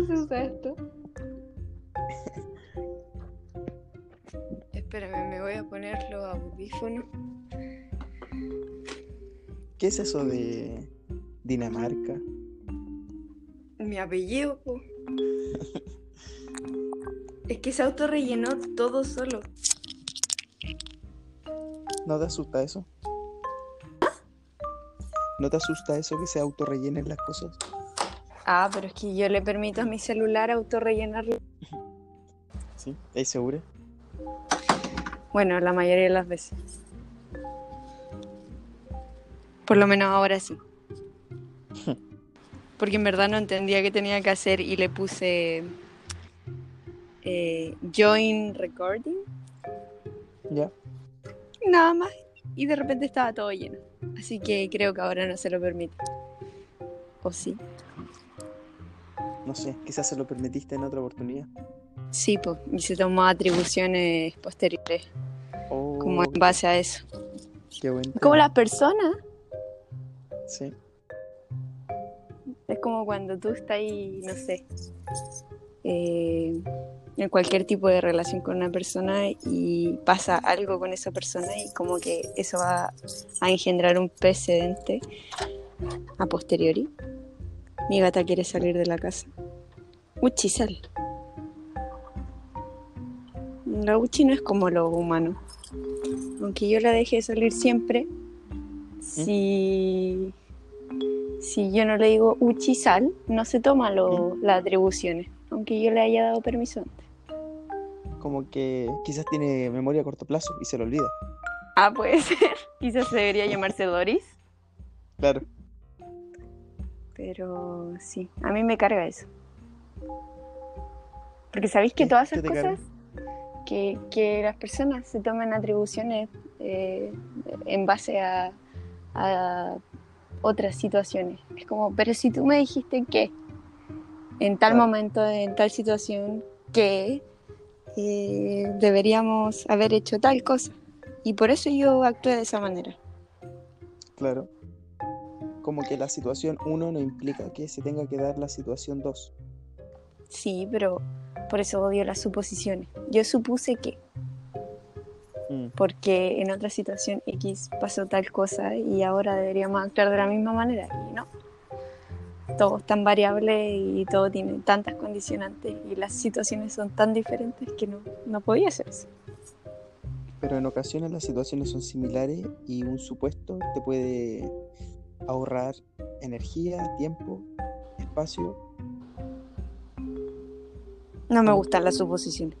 ¿cómo se usa esto? Espérame, me voy a poner los audífonos. ¿Qué es eso de Dinamarca? Mi apellido, po. Es que se autorrellenó todo solo. ¿No te asusta eso? ¿No te asusta eso que se autorrellenen las cosas? Ah, pero es que yo le permito a mi celular autorrellenarlo. ¿Sí? ¿Estás segura? Bueno, la mayoría de las veces. Por lo menos ahora sí. Porque en verdad no entendía qué tenía que hacer y le puse eh, join recording, ¿Ya? nada más. Y de repente estaba todo lleno. Así que creo que ahora no se lo permite. ¿O sí? No sé, quizás se lo permitiste en otra oportunidad. Sí, pues. Y se tomó atribuciones posteriores, Oh, como en base a eso. qué buen Como las personas. Sí. Es como cuando tú estás ahí, no sé, eh, en cualquier tipo de relación con una persona y pasa algo con esa persona y como que eso va a engendrar un precedente a posteriori. Mi gata quiere salir de la casa. Uchi, sal. La Uchi no es como lo humano. Aunque yo la deje salir siempre, si si yo no le digo Uchi sal, no se toma lo- las atribuciones, aunque yo le haya dado permiso antes. Como que quizás tiene memoria a corto plazo y se lo olvida. Ah, puede ser. Quizás debería llamarse Doris, Claro. Pero sí, a mí me carga eso. Porque sabéis que todas ¿Qué esas cosas, que, que las personas se tomen atribuciones eh, en base a, a otras situaciones. Es como, pero si tú me dijiste que en tal Claro. momento, en tal situación, que eh, deberíamos haber hecho tal cosa. Y por eso yo actué de esa manera. Claro. Como que la situación 1 no implica que se tenga que dar la situación 2. Sí, pero por eso odio las suposiciones. Yo supuse que, porque en otra situación X pasó tal cosa y ahora deberíamos actuar de la misma manera. Y no. Todo es tan variable y todo tiene tantas condicionantes y las situaciones son tan diferentes que no, no podía ser eso. Pero en ocasiones las situaciones son similares y un supuesto te puede ahorrar energía, tiempo, espacio. No me gustan las suposiciones.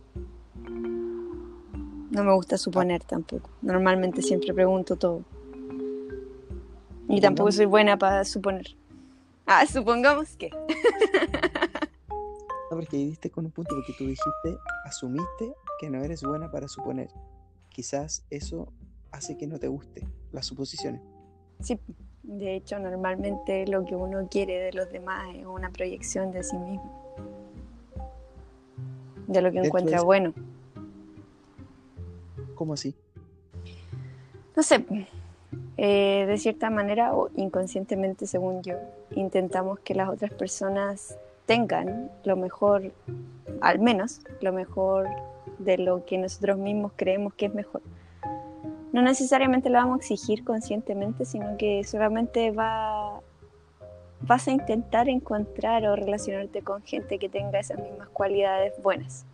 No me gusta suponer tampoco. Normalmente siempre pregunto todo. Y tampoco soy buena para suponer. Ah, supongamos que. No, porque diste con un punto porque tú dijiste, asumiste que no eres buena para suponer. Quizás eso hace que no te guste las suposiciones. Sí, de hecho, normalmente lo que uno quiere de los demás es una proyección de sí mismo. De lo que encuentra bueno. ¿Cómo así? No sé, eh, de cierta manera o inconscientemente, según yo, intentamos que las otras personas tengan lo mejor, al menos lo mejor de lo que nosotros mismos creemos que es mejor. No necesariamente lo vamos a exigir conscientemente, sino que solamente va, vas a intentar encontrar o relacionarte con gente que tenga esas mismas cualidades buenas.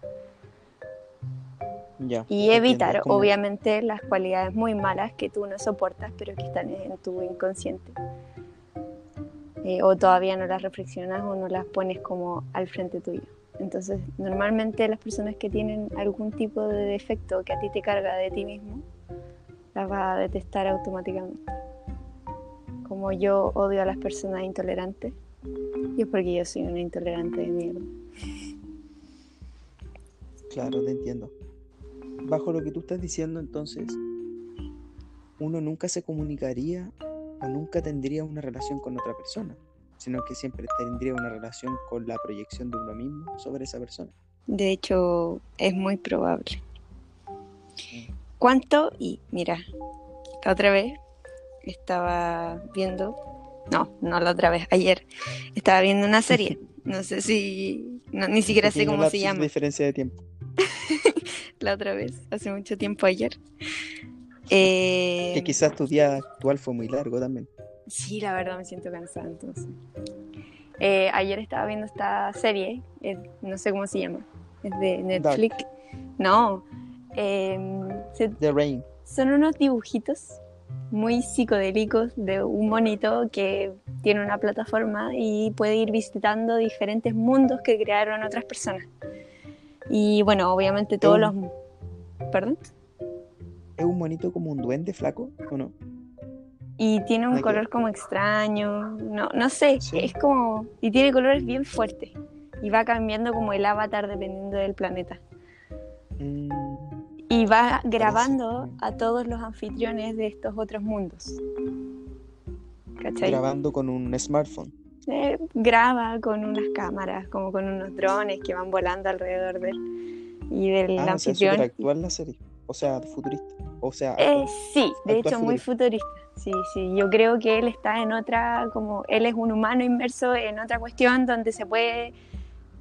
Ya. Y evitar, como- obviamente, las cualidades muy malas que tú no soportas, pero que están en tu inconsciente. Eh, o todavía no las reflexionas o no las pones como al frente tuyo. Entonces, normalmente las personas que tienen algún tipo de defecto que a ti te carga de ti mismo, las vas a detestar automáticamente. Como yo odio a las personas intolerantes, y es porque yo soy una intolerante de mierda. Claro, te entiendo. Bajo lo que tú estás diciendo, entonces, uno nunca se comunicaría o nunca tendría una relación con otra persona, sino que siempre tendría una relación con la proyección de uno mismo sobre esa persona. De hecho, es muy probable. ¿Cuánto? Y mira, la otra vez estaba viendo, no, no la otra vez, ayer, estaba viendo una serie No sé si. no, ni siquiera sé cómo se llama. diferencia de tiempo. La otra vez, hace mucho tiempo ayer. Eh, Que quizás tu día actual fue muy largo también. Sí, la verdad me siento cansada entonces. Eh, ayer estaba viendo esta serie, eh, no sé cómo se llama, es de Netflix. No, em, se- The Rain. son unos dibujitos muy psicodélicos de un monito que tiene una plataforma y puede ir visitando diferentes mundos que crearon otras personas. Y bueno, obviamente todos los... ¿Perdón? ¿Es un monito como un duende flaco o no? Y tiene un color como extraño, no, no sé, Sí. es como... Y tiene colores bien fuertes. Y va cambiando como el avatar dependiendo del planeta. Mm, Y va grabando a todos los anfitriones de estos otros mundos. ¿Cachai? grabando con un smartphone. Eh, graba con unas cámaras, como con unos drones que van volando alrededor de él. Y del Ah, o sea, anfitrión. súper actual la serie. O sea, futurista. O sea, Eh, actual. sí, de hecho muy futurista. Sí, sí. Yo creo que él está en otra, como él es un humano inmerso en otra cuestión donde se puede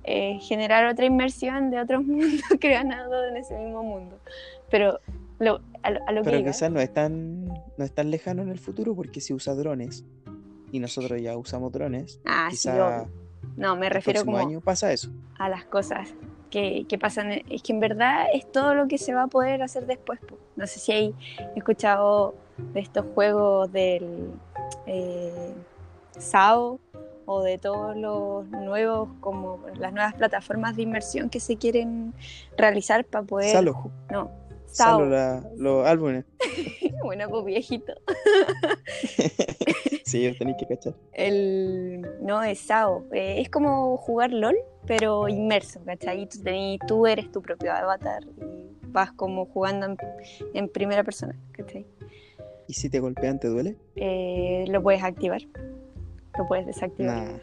eh, generar otra inmersión de otros mundos creados en ese mismo mundo. Pero lo, a, lo- a lo que pero iba- quizás no es tan no es tan lejano en el futuro porque si usa drones y nosotros ya usamos drones, Ah, sí. No, me el refiero próximo como año pasa eso. a las cosas que, que pasan. Es que en verdad es todo lo que se va a poder hacer después. No sé si hay escuchado de estos juegos del eh, SAO o de todos los nuevos, como las nuevas plataformas de inmersión que se quieren realizar para poder. Salo. No. Salo la- los álbumes. Bueno, pues viejito. Sí, tenéis que cachar. El, no, es SAO. Eh, es como jugar LOL, pero inmerso, ¿cachai? Y Tú, eres tu propio avatar y vas como jugando en, en primera persona, ¿cachai? ¿Y si te golpean te duele? Eh, lo puedes activar, lo puedes desactivar. Nah.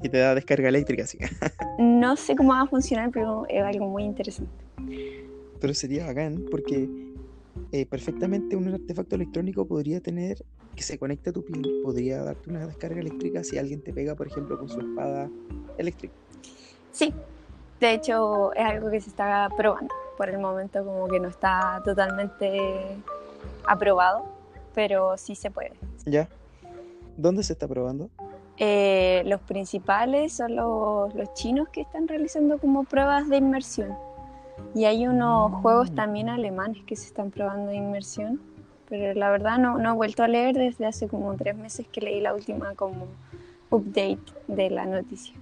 Que te da descarga eléctrica, sí. No sé cómo va a funcionar, pero es algo muy interesante. Pero sería bacán porque eh, perfectamente un artefacto electrónico podría tener que se conecte a tu piel, podría darte una descarga eléctrica si alguien te pega, por ejemplo, con su espada eléctrica. Sí, de hecho es algo que se está probando. Por el momento como que no está totalmente aprobado, pero sí se puede. ¿Ya? ¿Dónde se está probando? Eh, los principales son los, los chinos que están realizando como pruebas de inmersión. Y hay unos Mm. juegos también alemanes que se están probando de inmersión. Pero la verdad no, no he vuelto a leer desde hace como tres meses que leí la última como update de la noticia.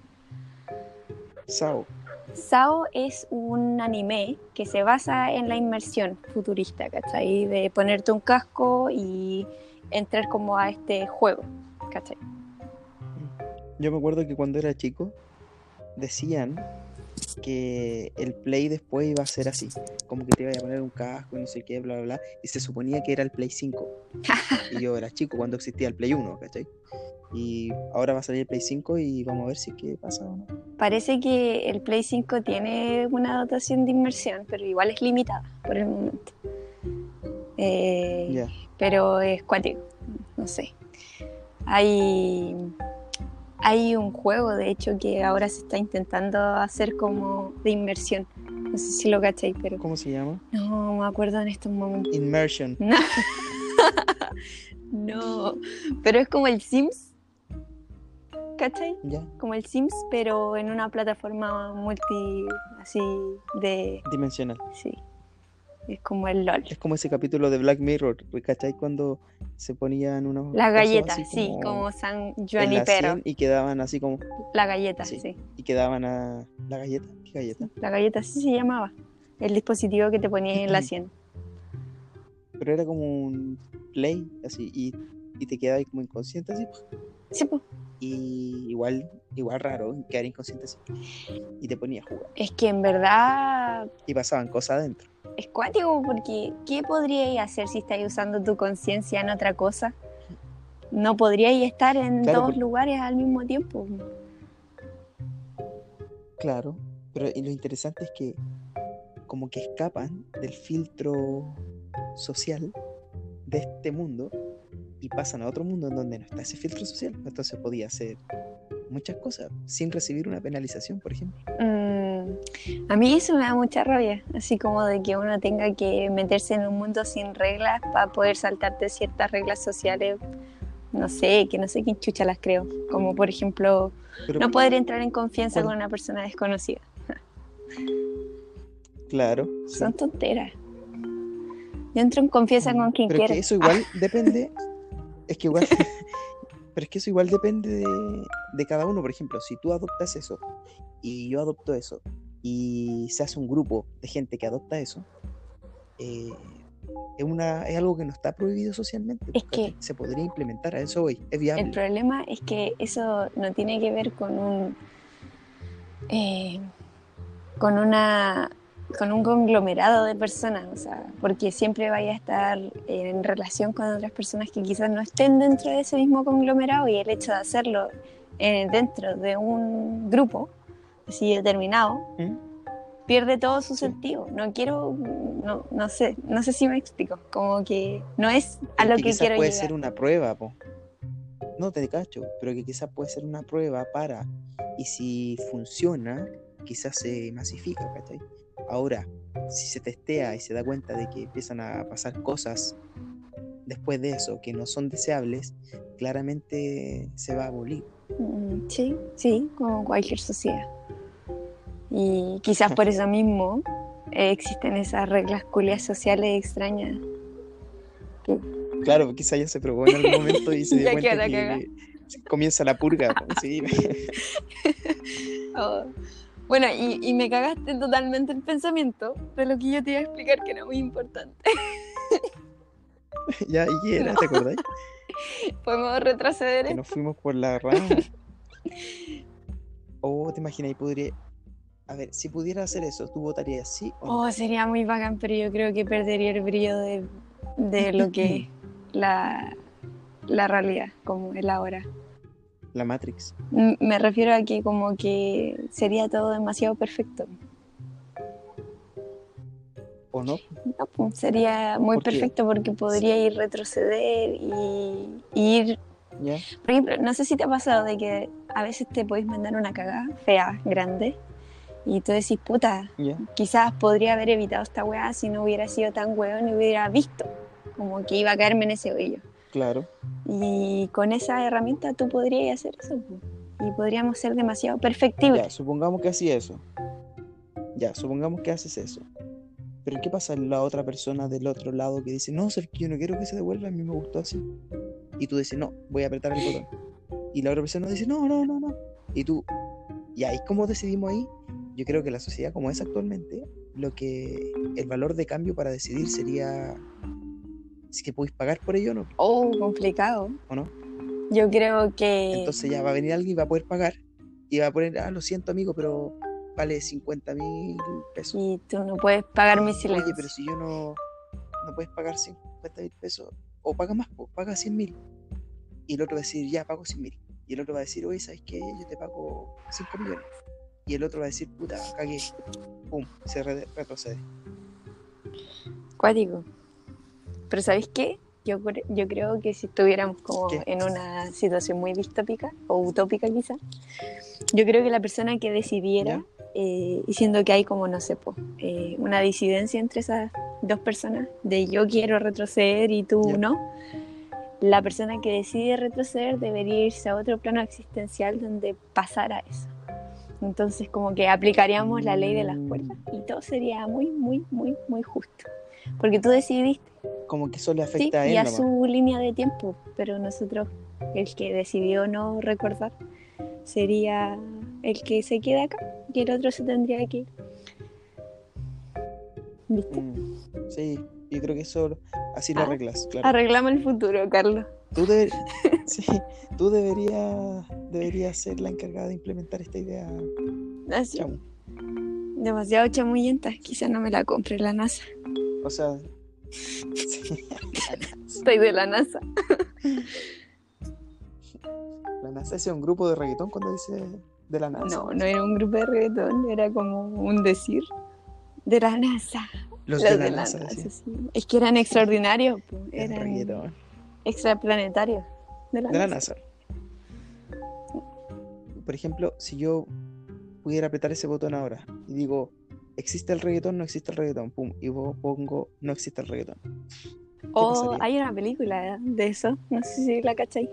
SAO. Sao es un anime que se basa en la inmersión futurista, ¿cachai? De ponerte un casco y entrar como a este juego, ¿cachai? Yo me acuerdo que cuando era chico decían que el Play después iba a ser así, como que te iba a poner un casco y no sé qué, bla, bla, bla, y se suponía que era el Play 5. y yo era chico cuando existía el Play 1, ¿cachai? Y ahora va a salir el Play 5 y vamos a ver si es que pasa o no. Parece que el Play 5 tiene una dotación de inmersión, pero igual es limitada por el momento. Eh, Ya. Pero es cuático, no sé. Hay, hay un juego, de hecho, que ahora se está intentando hacer como de inmersión. No sé si lo cacháis, pero ¿Cómo se llama? no me acuerdo en estos momentos. Immersion. No. no, pero es como el Sims, ¿cachai? Ya. Como el Sims, pero en una plataforma multi, así de, Dimensional. sí, es como el LOL. Es como ese capítulo de Black Mirror, ¿cachai? Cuando se ponían unos. La cosos galleta, así sí, como San Juanipero. y quedaban así como. La galleta, Sí. sí. Y quedaban a. ¿La galleta? ¿Qué galleta? La galleta sí se llamaba. El dispositivo que te ponías en la sien. Pero era como un play, así, y, y te quedabas como inconsciente, así. Sí, pues. Y igual, igual raro, quedar inconsciente así. Y te ponías a jugar. Es que en verdad Y pasaban cosas adentro. es cuático porque ¿qué podríais hacer si estáis usando tu conciencia en otra cosa? No podríais estar en Claro, dos lugares al mismo tiempo. Claro. Pero y lo interesante es que como que escapan del filtro social de este mundo y pasan a otro mundo en donde no está ese filtro social. Entonces podía ser muchas cosas sin recibir una penalización, por ejemplo. Mm, a mí eso me da mucha rabia, así como de que uno tenga que meterse en un mundo sin reglas para poder saltarte ciertas reglas sociales. No sé, que no sé quién chucha las creo. Como por ejemplo, Pero, no poder entrar en confianza ¿cuál? con una persona desconocida. claro. sí. Son tonteras. Yo entro en confianza con quien Pero quiera. que eso igual depende. Es que igual. pero es que eso igual depende de, de cada uno. Por ejemplo, si tú adoptas eso y yo adopto eso y se hace un grupo de gente que adopta eso, eh, es, una, es algo que no está prohibido socialmente. Es que- Se podría implementar, a eso hoy. Es viable. El problema es que eso no tiene que ver con un eh, con una con un conglomerado de personas, o sea, porque siempre vaya a estar en relación con otras personas que quizás no estén dentro de ese mismo conglomerado y el hecho de hacerlo eh, dentro de un grupo así determinado ¿Mm? pierde todo su sentido. No quiero, no, no sé, no sé si me explico, como que no es a lo que que quizás quiero puede llegar. ser una prueba, po. No te cacho, pero que quizás puede ser una prueba para. Y si funciona, quizás se masifica, ¿cachai? Ahora, si se testea y se da cuenta de que empiezan a pasar cosas después de eso que no son deseables, claramente se va a abolir. Mm, Sí, sí, como cualquier sociedad. Y quizás por eso mismo eh, existen esas reglas culias sociales extrañas. que- Claro, quizás ya se probó en algún momento y se dio cuenta que se comienza la purga. po, sí. Oh. Bueno, y, y me cagaste totalmente el pensamiento de lo que yo te iba a explicar que era muy importante. ya, ¿y qué era? ¿Te acordáis? Podemos retroceder que esto? nos fuimos por la rama. Oh, te imaginas, y podría. A ver, si pudiera hacer eso, ¿tú votarías sí o no? Oh, sería muy bacán, pero yo creo que perdería el brillo de, de lo que es la, la realidad, como el ahora. La Matrix. M- Me refiero a que como que sería todo demasiado perfecto. ¿O no? No, pues, sería muy ¿Por qué? perfecto porque podría ir retroceder y, y ir... ¿Ya? Por ejemplo, no sé si te ha pasado de que a veces te podéis mandar una cagada fea, grande, y tú decís, puta, ¿Ya? quizás podría haber evitado esta weá si no hubiera sido tan weón y hubiera visto como que iba a caerme en ese hoyo. Claro. Y con esa herramienta tú podrías hacer eso. Y podríamos ser demasiado perfectibles. Ya, supongamos que hacía eso. Ya, supongamos que haces eso. Pero ¿qué pasa la otra persona del otro lado que dice, no, Sergio, yo no quiero que se devuelva, a mí me gustó así? Y tú dices, no, voy a apretar el botón. Y la otra persona dice, no, no, no, no. Y tú, ¿y cómo decidimos ahí? Yo creo que la sociedad como es actualmente, lo que el valor de cambio para decidir sería si que podéis pagar por ello o no, Oh, complicado. ¿o no? Yo creo que... Entonces ya va a venir alguien y va a poder pagar y va a poner, ah, lo siento amigo, pero vale 50 mil pesos. Y tú no puedes pagar mi silencio. Oye, pero si yo no, no puedes pagar 50 mil pesos, o paga más, paga 100 mil. Y el otro va a decir, ya, pago 100 mil. Y el otro va a decir, oye, ¿sabes qué? Yo te pago 5 millones. Y el otro va a decir, puta, cagué. Pum, se re- retrocede. Cuático. Pero ¿sabéis qué? Yo, yo creo que si estuviéramos como ¿Qué? en una situación muy distópica o utópica quizá, yo creo que la persona que decidiera, eh, y siendo que hay como, no sé, po, eh, una disidencia entre esas dos personas, de yo quiero retroceder y tú Ya. no, la persona que decide retroceder debería irse a otro plano existencial donde pasara eso. Entonces como que aplicaríamos la ley de las cuerdas y todo sería muy, muy, muy, muy justo. Porque tú decidiste Como que eso le Sí, afecta a y él a nomás. su línea de tiempo, pero nosotros, el que decidió no recordar, sería el que se queda acá y el otro se tendría que ir. ¿Viste? Mm, Sí, yo creo que eso así lo Ah, arreglas, claro. Arreglamos el futuro, Carlos. Tú, deber- sí, tú deberías, deberías ser la encargada de implementar esta idea. Así, Chamo. demasiado chamullenta, quizá no me la compre la NASA. O sea, sí, Estoy de la NASA. la NASA ese es un grupo de reggaetón cuando dice de la NASA. No, no era un grupo de reggaetón, era como un decir de la NASA. Los Los de la NASA, sí. Es que eran extraordinarios, eran reggaetón. extraplanetarios. De la De la. NASA. por ejemplo, si yo pudiera apretar ese botón ahora y digo, ¿existe el reggaetón? No existe el reggaetón. Pum, y vos pongo, no existe el reggaetón. O pasaría? hay una película de eso, no sé si la cachai.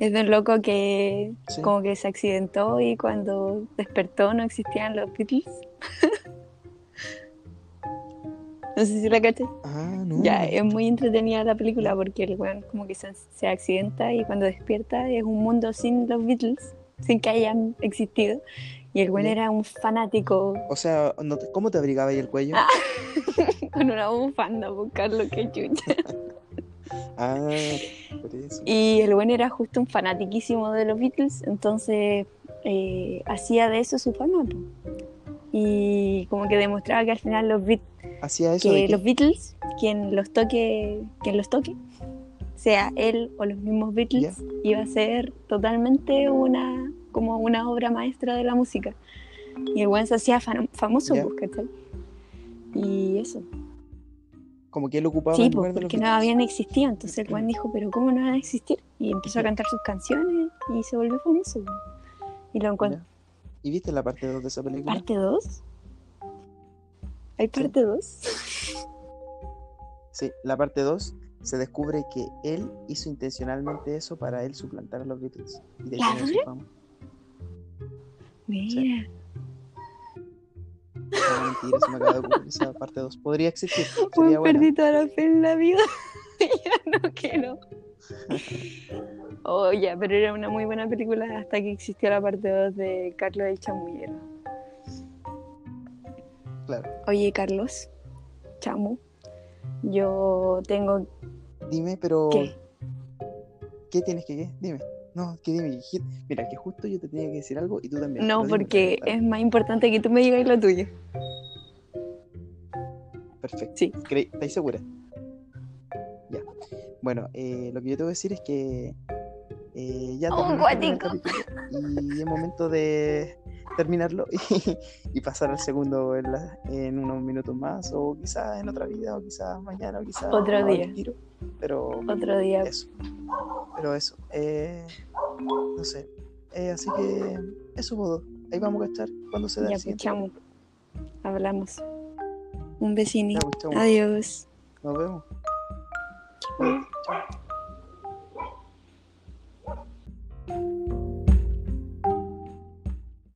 Es de un loco que Sí. como que se accidentó y cuando despertó no existían los Beatles. no sé si la cachai. Ah, no. Ya, es muy entretenida la película porque el weón como que se, se accidenta y cuando despierta es un mundo sin los Beatles, sin que hayan existido. Y el Ya. era un fanático O sea, no te- ¿cómo te abrigaba ahí el cuello? Ah. con una bufanda, buscarlo que chucha. Ah, por eso. Y el buen era justo un fanatiquísimo de los Beatles, entonces eh, hacía de eso su fama. Y como que demostraba que al final los, Beat- Hacía eso de que que- los Beatles, quien los toque, quien los toque, sea él o los mismos Beatles, iba a ser totalmente una como una obra maestra de la música. Y el buen se hacía fan- famoso, Ya. pues, ¿cachai? Y eso. como que él ocupaba Sí, el pues, lugar de los porque no Beatles. habían existido. Entonces el Juan dijo, pero ¿cómo no van a existir? Y empezó a cantar sus canciones y se volvió famoso. pues. Y lo encontró. Ya. ¿Y viste la parte 2 de esa película? ¿Parte 2? ¿Hay parte 2? Sí, la parte 2 se descubre que él hizo intencionalmente eso para él suplantar a los Beatles. Y de ¿La Mira. No, mentira, se me acaba de ocurrir esa parte 2. Podría existir. Buena. perdí toda la fe en la vida. ya no quiero. Oh, ya, pero era una muy buena película hasta que existió la parte 2 de Carlos el Chamullero. Claro. Oye, Carlos, Chamu, yo tengo Dime, pero. que... ¿Qué tienes que qué? Dime. No, que dime. que- Mira, que justo yo te tenía que decir algo y tú también. No, porque es más importante que tú me digas lo tuyo. Perfecto. Sí. ¿Estáis segura? Ya. Bueno, eh, lo que yo te voy a decir es que eh, ya guático. capítulo y es momento de terminarlo y, y pasar al segundo en, la- en unos minutos más o quizás en otra vida o quizás mañana o quizás Otro día. tiro. Pero Otro día. eso. Pero eso. eh, no sé. Eh, así que eso, Bodo. Ahí vamos a estar cuando se da Ya, el pues, siguiente. Hablamos. Un. Ya, pues. Adiós. Nos vemos. Chao.